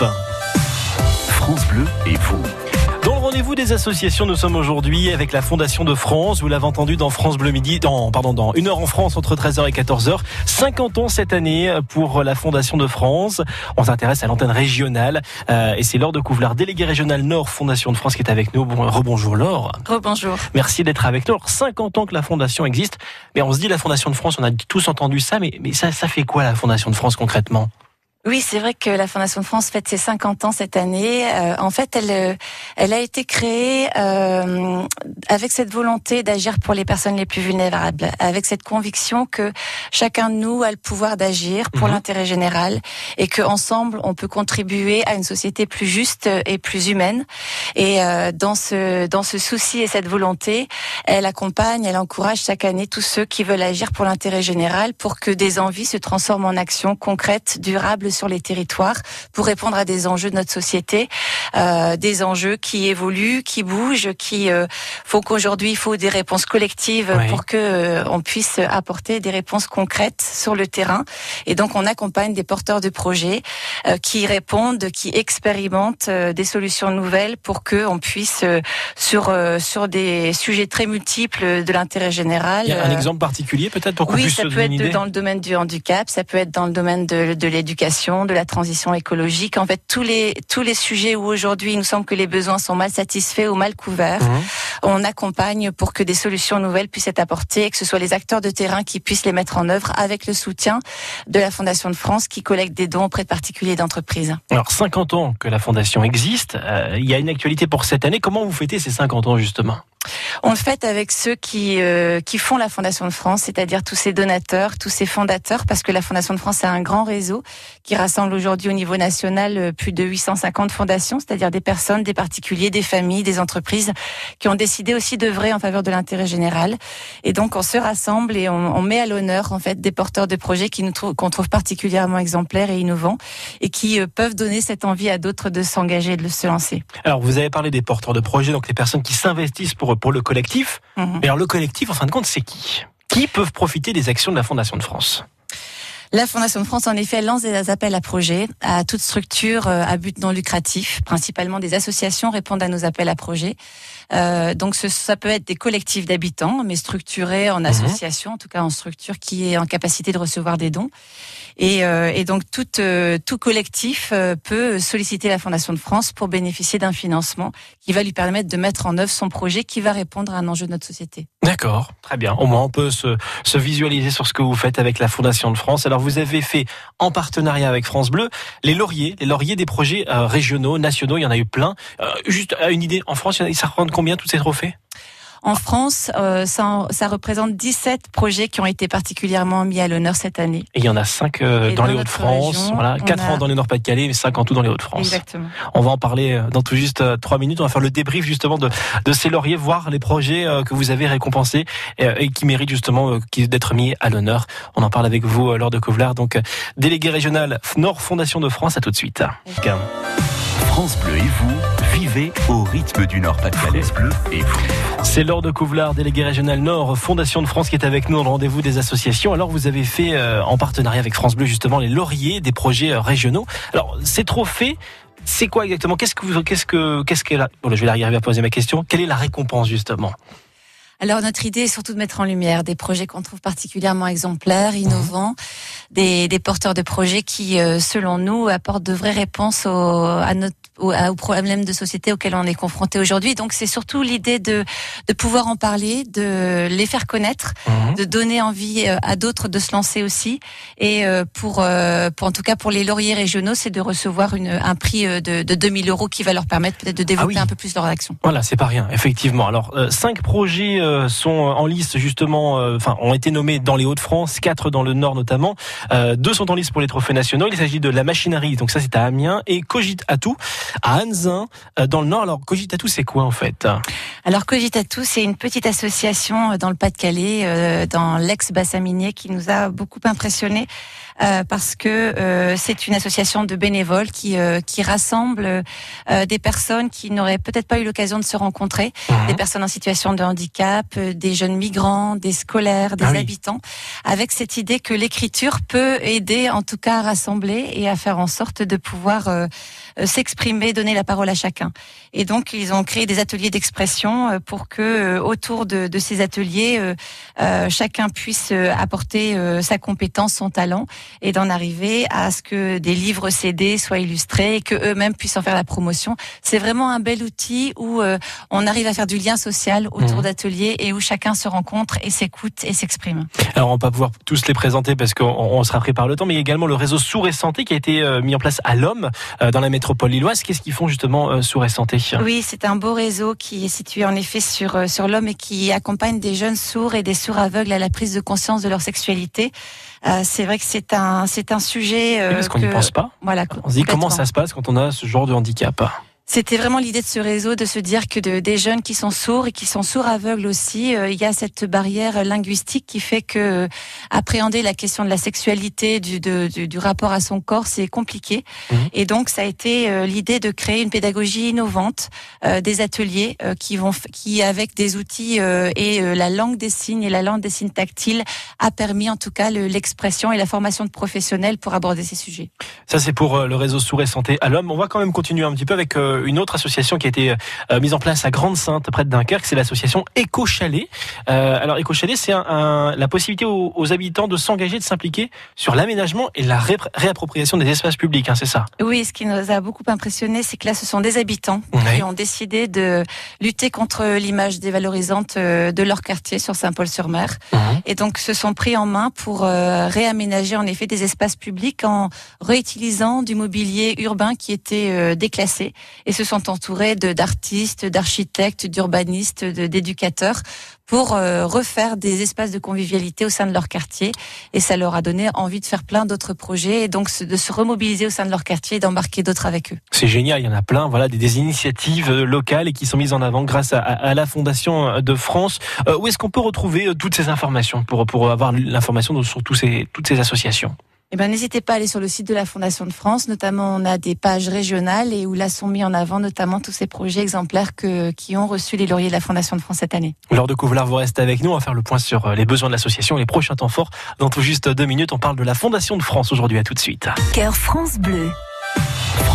9. France Bleu et vous. Dans le rendez-vous des associations, nous sommes aujourd'hui avec la Fondation de France. Vous l'avez entendu dans France Bleu Midi, dans, pardon, dans une heure en France entre 13h et 14h. 50 ans cette année pour la Fondation de France. On s'intéresse à l'antenne régionale. Euh, et c'est Laure de Couvlar, déléguée régionale Nord Fondation de France qui est avec nous. Bon, rebonjour Laure. Rebonjour. Merci d'être avec nous. 50 ans que la Fondation existe. Mais on se dit la Fondation de France, on a tous entendu ça, mais, mais ça, ça fait quoi la Fondation de France concrètement? Oui, c'est vrai que la Fondation de France fête ses 50 ans cette année. Euh, en fait, elle, euh, elle a été créée euh, avec cette volonté d'agir pour les personnes les plus vulnérables, avec cette conviction que chacun de nous a le pouvoir d'agir pour mhm. l'intérêt général et que ensemble on peut contribuer à une société plus juste et plus humaine. Et euh, dans ce dans ce souci et cette volonté, elle accompagne, elle encourage chaque année tous ceux qui veulent agir pour l'intérêt général, pour que des envies se transforment en actions concrètes, durables sur les territoires pour répondre à des enjeux de notre société, euh, des enjeux qui évoluent, qui bougent, qui euh, faut qu'aujourd'hui il faut des réponses collectives pour que euh, on puisse apporter des réponses concrètes sur le terrain. Et donc on accompagne des porteurs de projets euh, qui répondent, qui expérimentent euh, des solutions nouvelles pour que on puisse sur sur des sujets très multiples de l'intérêt général. Il y a un exemple particulier peut-être pour qu'on oui, puisse ça peut être dans le domaine du handicap, ça peut être dans le domaine de, de l'éducation de la transition écologique. En fait, tous les tous les sujets où aujourd'hui il nous semble que les besoins sont mal satisfaits ou mal couverts, mmh. on accompagne pour que des solutions nouvelles puissent être apportées et que ce soit les acteurs de terrain qui puissent les mettre en œuvre avec le soutien de la Fondation de France qui collecte des dons auprès de particuliers et d'entreprises. Alors 50 ans que la Fondation existe, euh, il y a une actualité pour cette année. Comment vous fêtez ces 50 ans justement? On le fait avec ceux qui euh, qui font la Fondation de France, c'est-à-dire tous ces donateurs, tous ces fondateurs, parce que la Fondation de France a un grand réseau qui rassemble aujourd'hui au niveau national euh, plus de 850 fondations, c'est-à-dire des personnes, des particuliers, des familles, des entreprises qui ont décidé aussi d'œuvrer en faveur de l'intérêt général. Et donc on se rassemble et on, met à l'honneur en fait des porteurs de projets qui nous qu'on trouve particulièrement exemplaires et innovants et qui euh, peuvent donner cette envie à d'autres de s'engager et de se lancer. Alors vous avez parlé des porteurs de projets, donc les personnes qui s'investissent pour pour le collectif. Mhm. Mais alors le collectif, en fin de compte, c'est qui? Qui peuvent profiter des actions de la Fondation de France? La Fondation de France, en effet, lance des appels à projets à toute structure euh, à but non lucratif. Principalement des associations répondent à nos appels à projets. Euh, donc ça peut être des collectifs d'habitants, mais structurés en mhm. association, en tout cas en structure qui est en capacité de recevoir des dons. Et, euh, et donc tout, euh, tout collectif peut solliciter la Fondation de France pour bénéficier d'un financement qui va lui permettre de mettre en œuvre son projet qui va répondre à un enjeu de notre société. D'accord, très bien. Au moins on peut se, se visualiser sur ce que vous faites avec la Fondation de France. Alors vous avez fait en partenariat avec France Bleu les lauriers, les lauriers des projets régionaux, nationaux. Il y en a eu plein. juste une idée, en France, ça représente combien tous ces trophées? En France, euh, ça, ça, représente 17 projets qui ont été particulièrement mis à l'honneur cette année. Et il y en a 5 euh, dans, les Hauts-de-France, voilà, 4 ans dans les Nord-Pas-de-Calais et 5 en tout dans les Hauts-de-France. Exactement. On va en parler euh, dans tout juste 3 minutes. On va faire le débrief justement de, de ces lauriers, voir les projets que vous avez récompensés et, qui méritent justement d'être mis à l'honneur. On en parle avec vous, Laure de Covelard, donc délégué régional Nord Fondation de France. À tout de suite. France Bleu et vous, vivez au rythme du Nord-Pas-de-Calais. Bleu et vous. C'est Laure de Couvelard, délégué régional Nord, Fondation de France, qui est avec nous dans le rendez-vous des associations. Alors, vous avez fait, euh, en partenariat avec France Bleu, justement, les lauriers des projets euh, régionaux. Alors, ces trophées, c'est quoi exactement? Qu'est-ce que vous, qu'est-ce que, qu'est-ce qu'est là Bon, je vais arriver à poser ma question. Quelle est la récompense, justement? Alors notre idée est surtout de mettre en lumière des projets qu'on trouve particulièrement exemplaires, innovants, des, des porteurs de projets qui, euh, selon nous, apportent de vraies réponses au, à notre aux, problèmes de société auxquels on est confronté aujourd'hui. Donc c'est surtout l'idée de, de pouvoir en parler, de les faire connaître, mhm. de donner envie euh, à d'autres de se lancer aussi. Et euh, pour, pour en tout cas pour les lauriers régionaux, c'est de recevoir une, un prix de, de 2000 euros qui va leur permettre peut-être de développer ah un peu plus leur action. Voilà, c'est pas rien, effectivement. Alors cinq projets sont en liste justement, enfin ont été nommés dans les Hauts-de-France, quatre dans le Nord notamment. Euh, deux sont en liste pour les trophées nationaux. Il s'agit de la machinerie, donc ça c'est à Amiens, et Cogitatou à Anzin, euh, dans le Nord. Alors Cogitatou, c'est quoi en fait? Alors Cogitatou, c'est une petite association euh, dans le Pas-de-Calais, dans l'ex-bassin minier, qui nous a beaucoup impressionnés. Parce que c'est une association de bénévoles qui qui rassemble des personnes qui n'auraient peut-être pas eu l'occasion de se rencontrer, mhm. des personnes en situation de handicap, des jeunes migrants, des scolaires, des ah habitants, avec cette idée que l'écriture peut aider en tout cas à rassembler et à faire en sorte de pouvoir euh, s'exprimer, donner la parole à chacun. Et donc, ils ont créé des ateliers d'expression pour que autour de, de ces ateliers, chacun puisse apporter sa compétence, son talent, et d'en arriver à ce que des livres CD soient illustrés et que eux-mêmes puissent en faire la promotion. C'est vraiment un bel outil où on arrive à faire du lien social autour mmh. d'ateliers et où chacun se rencontre et s'écoute et s'exprime. Alors on va pas pouvoir tous les présenter parce qu'on sera pris par le temps, mais il y a également le réseau Sourd et Santé qui a été euh, mis en place à l'homme euh, dans la métropole lilloise. Qu'est-ce qu'ils font justement euh, et Santé Oui, c'est un beau réseau qui est situé en effet sur sur l'homme et qui accompagne des jeunes sourds et des sourds aveugles à la prise de conscience de leur sexualité. c'est vrai que c'est un c'est un sujet. Euh, parce qu'on n'y pense pas. Voilà. On se dit comment ça se passe quand on a ce genre de handicap? C'était vraiment l'idée de ce réseau de se dire que de, des jeunes qui sont sourds et qui sont sourds aveugles aussi, euh, il y a cette barrière linguistique qui fait que euh, appréhender la question de la sexualité, du, du, rapport à son corps, c'est compliqué. Mmh. Et donc ça a été euh, l'idée de créer une pédagogie innovante, des ateliers qui vont, qui avec des outils et la langue des signes et la langue des signes tactiles a permis en tout cas l'expression et la formation de professionnels pour aborder ces sujets. Ça c'est pour le réseau Sourds et Santé à l'homme. On va quand même continuer un petit peu avec euh, une autre association qui a été euh, mise en place à Grande-Sainte, près de Dunkerque, c'est l'association Éco Chalet. Euh, alors Éco Chalet, c'est la possibilité aux, habitants de s'engager, de s'impliquer sur l'aménagement et la réappropriation des espaces publics, hein, c'est ça? Oui, ce qui nous a beaucoup impressionné, c'est que là, ce sont des habitants qui ont décidé de lutter contre l'image dévalorisante de leur quartier sur Saint-Paul-sur-Mer. Mhm. Et donc, se sont pris en main pour réaménager en effet des espaces publics en réutilisant du mobilier urbain qui était déclassé et se sont entourés d'artistes, d'architectes, d'urbanistes, d'éducateurs pour euh, refaire des espaces de convivialité au sein de leur quartier. Et ça leur a donné envie de faire plein d'autres projets et donc de se remobiliser au sein de leur quartier et d'embarquer d'autres avec eux. C'est génial, il y en a plein, voilà, des, initiatives euh, locales et qui sont mises en avant grâce à, la Fondation de France. Euh, où est-ce qu'on peut retrouver toutes ces informations pour, avoir l'information sur toutes ces associations? Eh ben, n'hésitez pas à aller sur le site de la Fondation de France. Notamment, on a des pages régionales et où là sont mis en avant notamment tous ces projets exemplaires que, qui ont reçu les lauriers de la Fondation de France cette année. Laure de Couvelard, vous restez avec nous. On va faire le point sur euh, les besoins de l'association, les prochains temps forts. Dans tout juste deux minutes, on parle de la Fondation de France aujourd'hui. À tout de suite. Cœur France Bleu.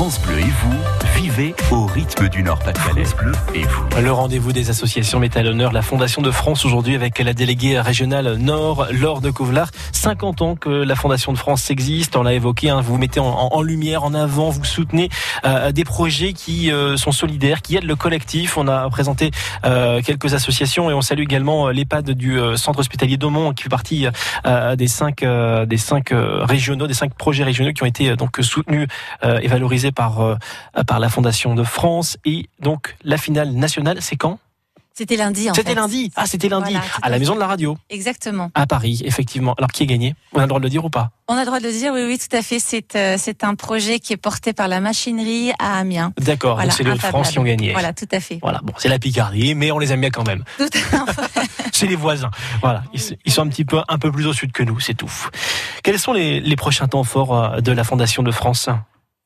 France Bleu et vous, vivez au rythme du Nord-Pas-de-Calais. Bleu et vous. Le rendez-vous des associations met à l'honneur la Fondation de France aujourd'hui avec la déléguée régionale Nord, Laure de Couvelard. 50 ans que la Fondation de France existe, on l'a évoqué, hein, vous mettez en, lumière, en avant, vous soutenez euh, des projets qui euh, sont solidaires, qui aident le collectif. On a présenté euh, quelques associations et on salue également l'EHPAD du centre hospitalier d'Aumont qui fait partie des cinq des cinq régionaux, des cinq projets régionaux qui ont été donc soutenus et valorisés par, euh, par la Fondation de France. Et donc, la finale nationale, c'est quand? C'était lundi. C'était lundi. Ah, c'était lundi. à la maison de la radio. Exactement. À Paris, effectivement. Alors, qui a gagné? On a le droit de le dire ou pas? On a le droit de le dire, oui, oui, tout à fait. C'est euh, un projet qui est porté par la machinerie à Amiens. D'accord. donc c'est les Hauts-de-France qui ont gagné. Voilà, tout à fait. Voilà. Bon, c'est la Picardie, mais on les aime bien quand même. Tout à fait. c'est les voisins. Voilà. Ils, sont un petit peu un peu plus au sud que nous, c'est tout. Quels sont les, les prochains temps forts euh, de la Fondation de France?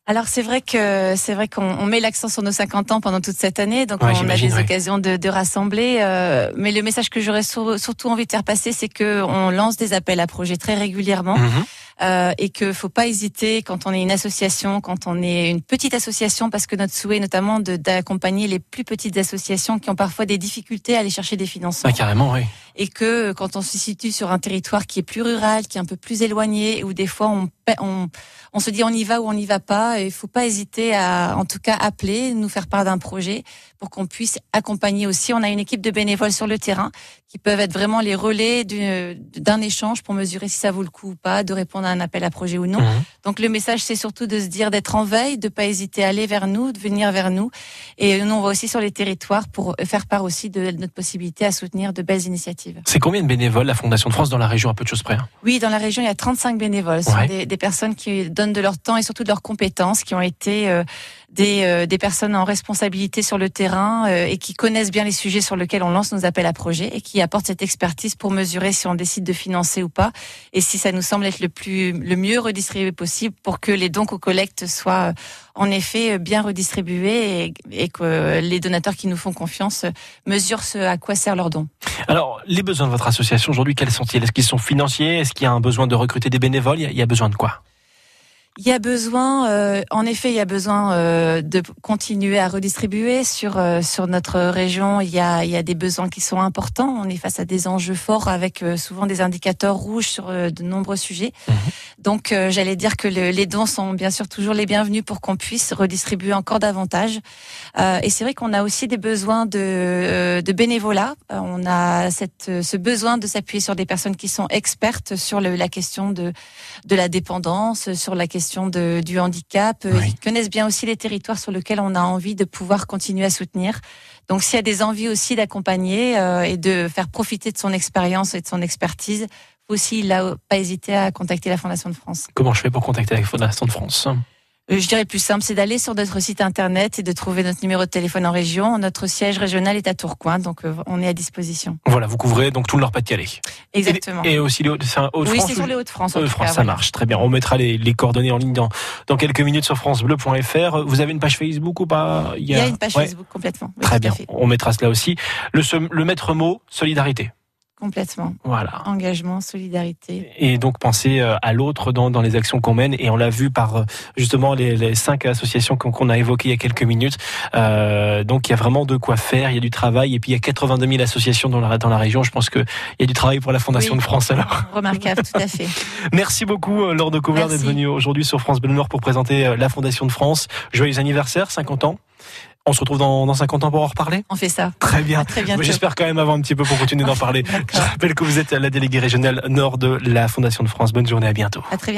Alors c'est vrai que c'est vrai qu'on met l'accent sur nos 50 ans pendant toute cette année, donc on a des occasions de, de rassembler. Euh, mais le message que j'aurais surtout envie de faire passer, c'est que on lance des appels à projets très régulièrement. Mhm. Euh, et que faut pas hésiter quand on est une association, quand on est une petite association, parce que notre souhait notamment d'accompagner les plus petites associations qui ont parfois des difficultés à aller chercher des financements. Ah, carrément, oui. Et que quand on se situe sur un territoire qui est plus rural, qui est un peu plus éloigné, où des fois on, on, on se dit on y va ou on n'y va pas, il faut pas hésiter à, en tout cas, appeler, nous faire part d'un projet pour qu'on puisse accompagner aussi. On a une équipe de bénévoles sur le terrain qui peuvent être vraiment les relais d'un échange pour mesurer si ça vaut le coup ou pas, de répondre à un appel à projet ou non. Mhm. Donc le message, c'est surtout de se dire d'être en veille, de pas hésiter à aller vers nous, de venir vers nous. Et nous, on va aussi sur les territoires pour faire part aussi de notre possibilité à soutenir de belles initiatives. C'est combien de bénévoles la Fondation de France dans la région, à peu de choses près hein? Oui, dans la région, il y a 35 bénévoles. Ce sont des, des, personnes qui donnent de leur temps et surtout de leurs compétences, qui ont été euh, des, euh, des personnes en responsabilité sur le terrain euh, et qui connaissent bien les sujets sur lesquels on lance nos appels à projets et qui apportent cette expertise pour mesurer si on décide de financer ou pas et si ça nous semble être le plus le mieux redistribué possible pour que les dons qu'on collecte soient euh, en effet bien redistribués et, et, que les donateurs qui nous font confiance mesurent ce à quoi sert leur don. Alors, les besoins de votre association aujourd'hui, quels sont-ils? Est-ce qu'ils sont financiers? Est-ce qu'il y a un besoin de recruter des bénévoles? Il y a besoin de quoi? Il y a besoin, euh, en effet, il y a besoin euh, de continuer à redistribuer sur euh, sur notre région. Il y a il y a des besoins qui sont importants. On est face à des enjeux forts avec souvent des indicateurs rouges sur de nombreux sujets. Mhm. Donc, j'allais dire que les dons sont bien sûr toujours les bienvenus pour qu'on puisse redistribuer encore davantage. et c'est vrai qu'on a aussi des besoins de de bénévolat. on a cette ce besoin de s'appuyer sur des personnes qui sont expertes sur le, la question de de la dépendance, sur la question de, du handicap. Euh, ils connaissent bien aussi les territoires sur lesquels on a envie de pouvoir continuer à soutenir. Donc s'il y a des envies aussi d'accompagner euh, et de faire profiter de son expérience et de son expertise, aussi là, pas hésiter à contacter la Fondation de France. Comment je fais pour contacter la Fondation de France? Je dirais plus simple, c'est d'aller sur notre site internet et de trouver notre numéro de téléphone en région. Notre siège régional est à Tourcoing, donc euh, on est à disposition. Voilà, vous couvrez donc tout le Nord-Pas-de-Calais. Exactement. Et, aussi les Hauts-de-France. oui, c'est sur les Hauts-de-France. Hauts-de-France, ça marche très bien. On mettra les, coordonnées en ligne dans, dans quelques minutes sur francebleu.fr. Vous avez une page Facebook ou pas Il y a, une page Facebook complètement. très bien. On mettra cela aussi. Le, le maître mot, solidarité. Complètement. Voilà. Engagement, solidarité. Et donc penser euh, à l'autre dans, dans les actions qu'on mène. Et on l'a vu par euh, justement les, les cinq associations qu'on a évoquées il y a quelques minutes. Euh, donc il y a vraiment de quoi faire. Il y a du travail. Et puis il y a 82 000 associations dans la, dans la région. Je pense qu'il y a du travail pour la Fondation de France alors. Remarquable, tout à fait. Merci beaucoup Laure de Couvert d'être venue aujourd'hui sur France Bleu Nord pour présenter la Fondation de France. Joyeux anniversaire, 50 ans. On se retrouve dans, dans 50 ans pour en reparler? On fait ça. Très bien. J'espère quand même avant un petit peu pour continuer d'en parler. Je rappelle que vous êtes la déléguée régionale nord de la Fondation de France. Bonne journée, à bientôt. À très